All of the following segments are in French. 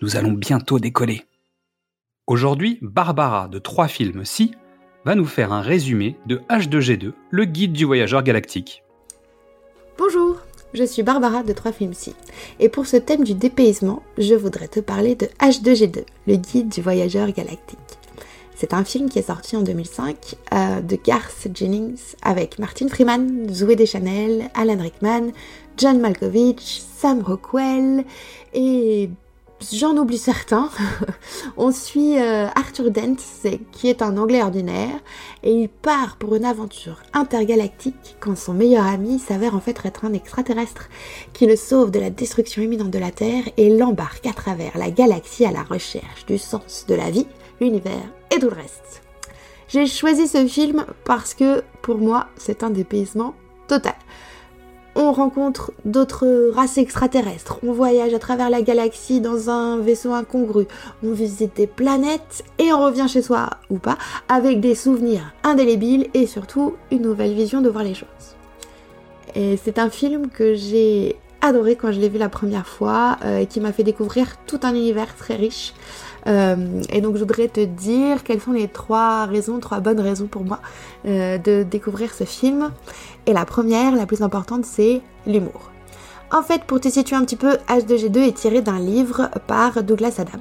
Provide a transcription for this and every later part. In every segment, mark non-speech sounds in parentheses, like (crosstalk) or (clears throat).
nous allons bientôt décoller. Aujourd'hui, Barbara de Trois films Si va nous faire un résumé de H2G2, le guide du voyageur galactique. Bonjour, je suis Barbara de Trois films Si, et pour ce thème du dépaysement, je voudrais te parler de H2G2, le guide du voyageur galactique. C'est un film qui est sorti en 2005 euh, de Garth Jennings avec Martin Freeman, Zoé Deschanel, Alan Rickman, John Malkovich, Sam Rockwell et J'en oublie certains. (laughs) On suit euh, Arthur Dent, qui est un Anglais ordinaire, et il part pour une aventure intergalactique quand son meilleur ami s'avère en fait être un extraterrestre qui le sauve de la destruction imminente de la Terre et l'embarque à travers la galaxie à la recherche du sens de la vie, l'univers et tout le reste. J'ai choisi ce film parce que pour moi c'est un dépaysement total on rencontre d'autres races extraterrestres, on voyage à travers la galaxie dans un vaisseau incongru, on visite des planètes et on revient chez soi ou pas avec des souvenirs indélébiles et surtout une nouvelle vision de voir les choses. Et c'est un film que j'ai adoré quand je l'ai vu la première fois euh, et qui m'a fait découvrir tout un univers très riche. Euh, et donc je voudrais te dire quelles sont les trois raisons, trois bonnes raisons pour moi euh, de découvrir ce film. Et la première, la plus importante, c'est l'humour. En fait, pour te situer un petit peu, H2G2 est tiré d'un livre par Douglas Adams.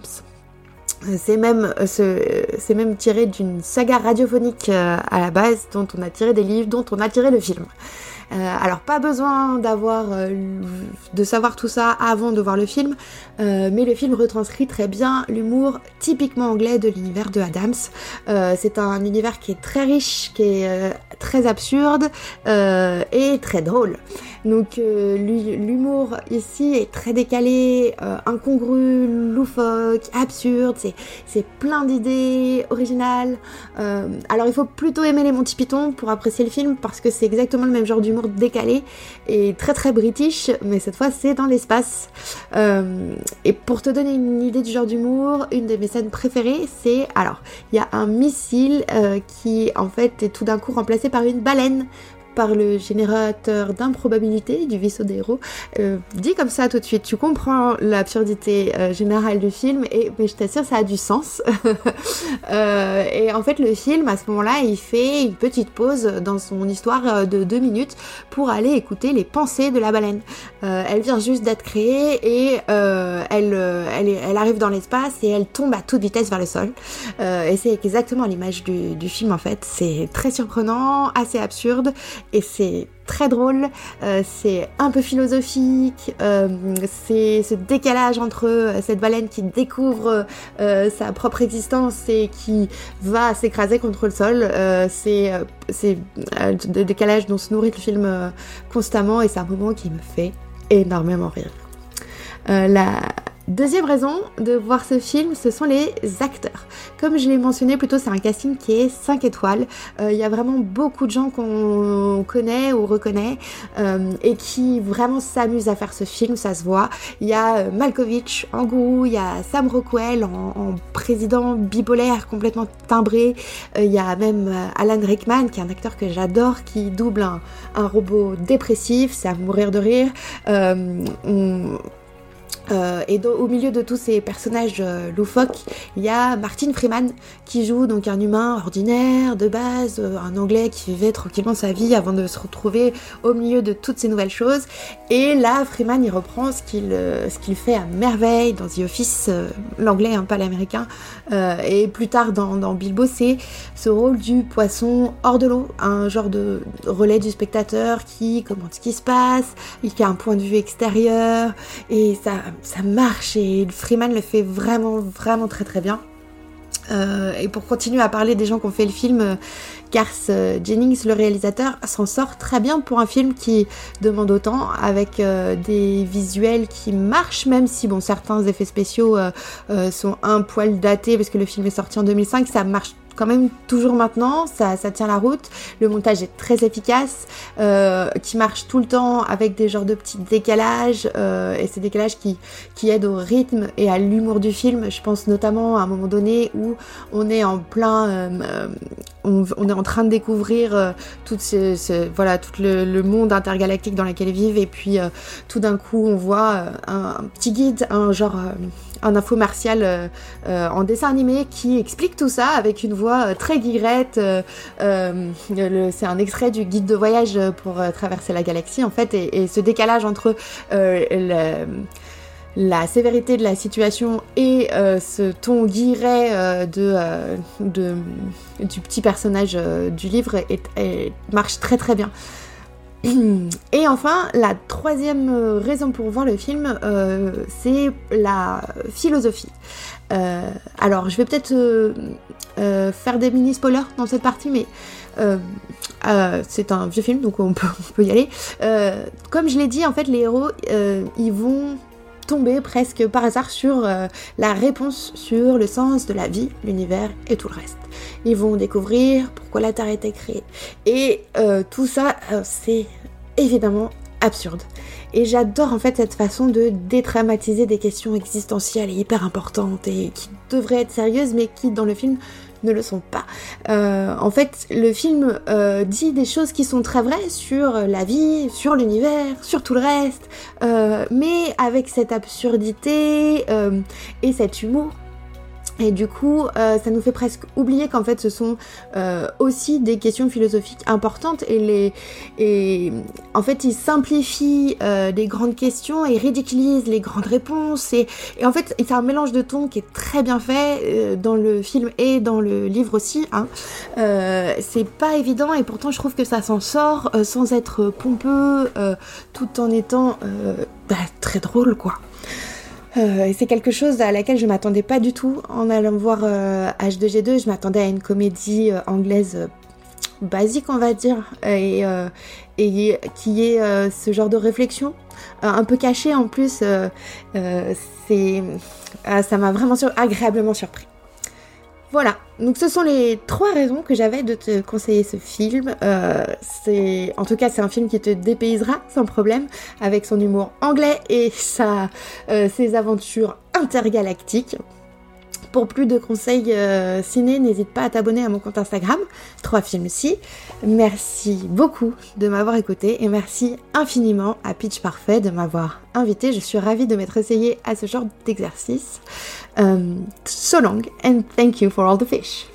Euh, c'est même, c'est même tiré d'une saga radiophonique à la base, dont on a tiré des livres, dont on a tiré le film. Euh, alors pas besoin d'avoir euh, de savoir tout ça avant de voir le film, euh, mais le film retranscrit très bien l'humour typiquement anglais de l'univers de Adams. c'est un univers qui est très riche, qui est très absurde et très drôle. Donc l'humour ici est très décalé, incongru, loufoque, absurde, c'est plein d'idées originales. alors il faut plutôt aimer les Monty Python pour apprécier le film parce que c'est exactement le même genre d'humour décalé et très très british, mais cette fois c'est dans l'espace. Euh, et pour te donner une idée du genre d'humour, une de mes scènes préférées, c'est alors il y a un missile euh, qui en fait est tout d'un coup remplacé par une baleine par le générateur d'improbabilité du vaisseau des héros. Euh, dit comme ça tout de suite, tu comprends l'absurdité euh, générale du film, et mais je t'assure, ça a du sens. (laughs) Euh, et en fait, le film, à ce moment-là, il fait une petite pause dans son histoire de deux minutes pour aller écouter les pensées de la baleine. elle vient juste d'être créée et elle, elle, elle, arrive dans l'espace et elle tombe à toute vitesse vers le sol. et c'est exactement l'image du, du film en fait. C'est très surprenant, assez absurde et c'est très drôle, euh, c'est un peu philosophique, euh, c'est ce décalage entre euh, cette baleine qui découvre sa propre existence et qui va s'écraser contre le sol, c'est le décalage dont se nourrit le film constamment et c'est un moment qui me fait énormément rire. la, Deuxième raison de voir ce film, ce sont les acteurs. Comme je l'ai mentionné plutôt, c'est un casting qui est 5 étoiles. Euh, il y a vraiment beaucoup de gens qu'on connaît ou reconnaît euh, et qui vraiment s'amusent à faire ce film, ça se voit. Il y a euh, Malkovich en goût, il y a Sam Rockwell en, président bipolaire complètement timbré. il y a même Alan Rickman qui est un acteur que j'adore qui double un, robot dépressif, c'est à mourir de rire. Euh, et au milieu de tous ces personnages euh, loufoques, il y a Martin Freeman qui joue donc un humain ordinaire de base, euh, un Anglais qui vivait tranquillement sa vie avant de se retrouver au milieu de toutes ces nouvelles choses. Et là, Freeman il reprend ce qu'il ce qu'il fait à merveille dans The Office, l'anglais, hein, pas l'américain, et plus tard dans, dans Bilbo, c'est ce rôle du poisson hors de l'eau, un genre de relais du spectateur qui commente ce qui se passe, il a un point de vue extérieur et ça ça marche et Freeman le fait vraiment, vraiment très très bien. Euh, et pour continuer à parler des gens qui ont fait le film, euh, Garth euh, Jennings, le réalisateur, s'en sort très bien pour un film qui demande autant, avec des visuels qui marchent, même si bon certains effets spéciaux sont un poil datés parce que le film est sorti en 2005, ça marche quand même toujours maintenant, ça, ça tient la route. Le montage est très efficace, euh, qui marche tout le temps avec des genres de petits décalages, euh, et ces décalages qui, qui aident au rythme et à l'humour du film. Je pense notamment à un moment donné où on est en plein, euh, on, est en train de découvrir tout ce, voilà le, monde intergalactique dans lequel ils vivent, et puis tout d'un coup on voit un, petit guide, un genre un infomercial euh, euh, en dessin animé qui explique tout ça avec une voix euh, très guirette. c'est un extrait du guide de voyage pour traverser la galaxie en fait, et, ce décalage entre la sévérité de la situation et ce ton guiré euh, de, du petit personnage du livre marche très très bien. (clears throat) Et enfin, la troisième raison pour voir le film, euh, c'est la philosophie. Euh, alors, je vais peut-être euh, faire des mini spoilers dans cette partie, mais c'est un vieux film, donc on peut (laughs) y aller. comme je l'ai dit, en fait, les héros, ils vont tomber presque par hasard sur euh, la réponse sur le sens de la vie, l'univers et tout le reste. Ils vont découvrir pourquoi la Terre a été créée. Et euh, tout ça, euh, c'est évidemment absurde. Et j'adore en fait cette façon de dédramatiser des questions existentielles et hyper importantes et qui devraient être sérieuses mais qui dans le film ne le sont pas. Euh, en fait, le film euh, dit des choses qui sont très vraies sur la vie, sur l'univers, sur tout le reste, euh, mais avec cette absurdité et cet humour et du coup, euh, ça nous fait presque oublier qu'en fait, ce sont euh, aussi des questions philosophiques importantes et les et en fait, ils simplifient euh, les grandes questions et ridiculisent les grandes réponses et, et en fait, c'est un mélange de tons qui est très bien fait euh, dans le film et dans le livre aussi. Hein. Euh, c'est pas évident et pourtant, je trouve que ça s'en sort euh, sans être pompeux, tout en étant bah, très drôle, quoi. Euh, c'est quelque chose à laquelle je m'attendais pas du tout en allant voir euh, H2G2. Je m'attendais à une comédie euh, anglaise basique, on va dire, et, qui est ce genre de réflexion, un peu cachée en plus. c'est, ça m'a vraiment agréablement surpris. Voilà, donc ce sont les trois raisons que j'avais de te conseiller ce film. Euh, c'est, en tout cas, c'est un film qui te dépaysera sans problème, avec son humour anglais et sa, euh, ses aventures intergalactiques. Pour plus de conseils euh, ciné, n'hésite pas à t'abonner à mon compte Instagram, 3 films si. Merci beaucoup de m'avoir écouté et merci infiniment à Pitch Parfait de m'avoir invité. Je suis ravie de m'être essayée à ce genre d'exercice. Um, so long and thank you for all the fish.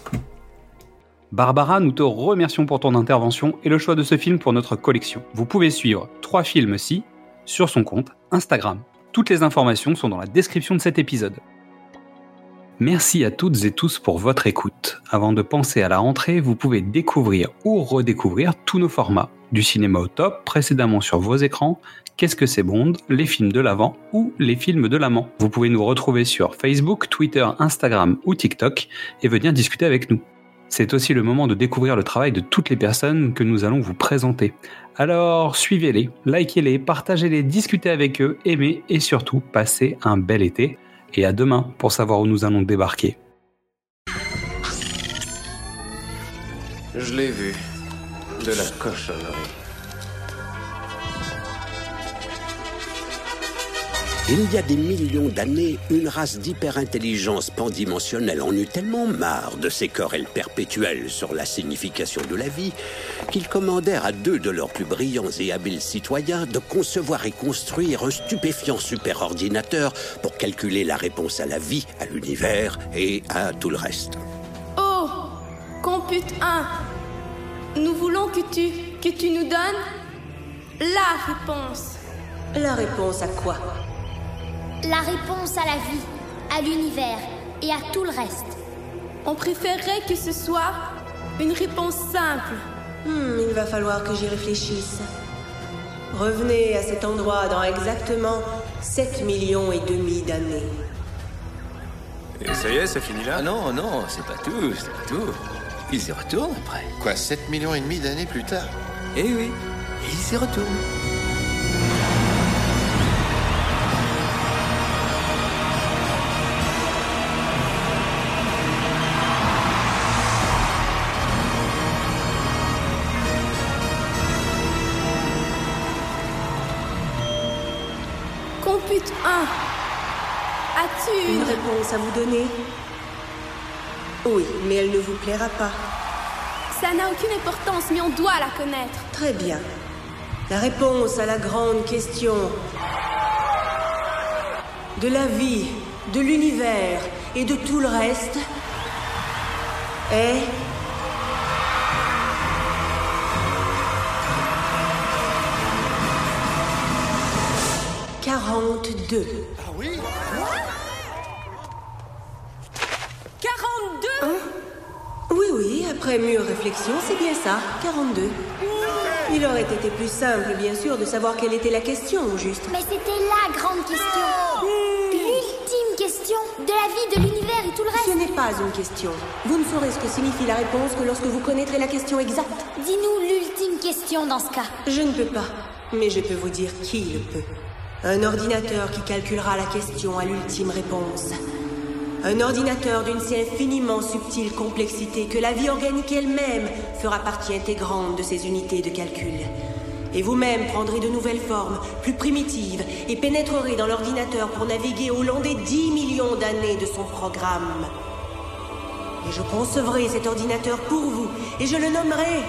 Barbara, nous te remercions pour ton intervention et le choix de ce film pour notre collection. Vous pouvez suivre 3 films si sur son compte Instagram. Toutes les informations sont dans la description de cet épisode. Merci à toutes et tous pour votre écoute. Avant de penser à la rentrée, vous pouvez découvrir ou redécouvrir tous nos formats. Du cinéma au top, précédemment sur vos écrans, Qu'est-ce que c'est Bond, les films de l'avant ou les films de l'amant. Vous pouvez nous retrouver sur Facebook, Twitter, Instagram ou TikTok et venir discuter avec nous. C'est aussi le moment de découvrir le travail de toutes les personnes que nous allons vous présenter. Alors suivez-les, likez-les, partagez-les, discutez avec eux, aimez et surtout passez un bel été et à demain pour savoir où nous allons débarquer. Je l'ai vu. De la cochonnerie. Il y a des millions d'années, une race d'hyperintelligence pandimensionnelle en eut tellement marre de ces querelles perpétuelles sur la signification de la vie qu'ils commandèrent à deux de leurs plus brillants et habiles citoyens de concevoir et construire un stupéfiant superordinateur pour calculer la réponse à la vie, à l'univers et à tout le reste. Oh Compute 1 Nous voulons que tu, que tu nous donnes la réponse. La réponse à quoi? La réponse à la vie, à l'univers et à tout le reste. On préférerait que ce soit une réponse simple. Hmm, il va falloir que j'y réfléchisse. Revenez à cet endroit dans exactement 7 millions et demi d'années. Et ça y est, ça finit là? Ah non, non, c'est pas tout, c'est pas tout. Ils y retournent après. Quoi, 7 millions et demi d'années plus tard? Eh oui, ils y retournent. Compute 1. As-tu Une une... réponse à vous donner Oui, mais elle ne vous plaira pas. Ça n'a aucune importance, mais on doit la connaître. Très bien. La réponse à la grande question de la vie, de l'univers et de tout le reste est... Quarante-deux. Ah oui 42 Oui, oui, après mûre réflexion, c'est bien ça, 42. Il aurait été plus simple, bien sûr, de savoir quelle était la question, au juste. Mais c'était la grande question. L'ultime question de la vie, de l'univers et tout le Ce reste. n'est pas une question. Vous ne saurez ce que signifie la réponse que lorsque vous connaîtrez la question exacte. Dis-nous l'ultime question dans ce cas. Je ne peux pas, mais je peux vous dire qui le peut. Un ordinateur qui calculera la question à l'ultime réponse. Un ordinateur d'une si infiniment subtile complexité que la vie organique elle-même fera partie intégrante de ses unités de calcul. Et vous-même prendrez de nouvelles formes, plus primitives, et pénétrerez dans l'ordinateur pour naviguer au long des 10 millions d'années de son programme. Et je concevrai cet ordinateur pour vous, et je le nommerai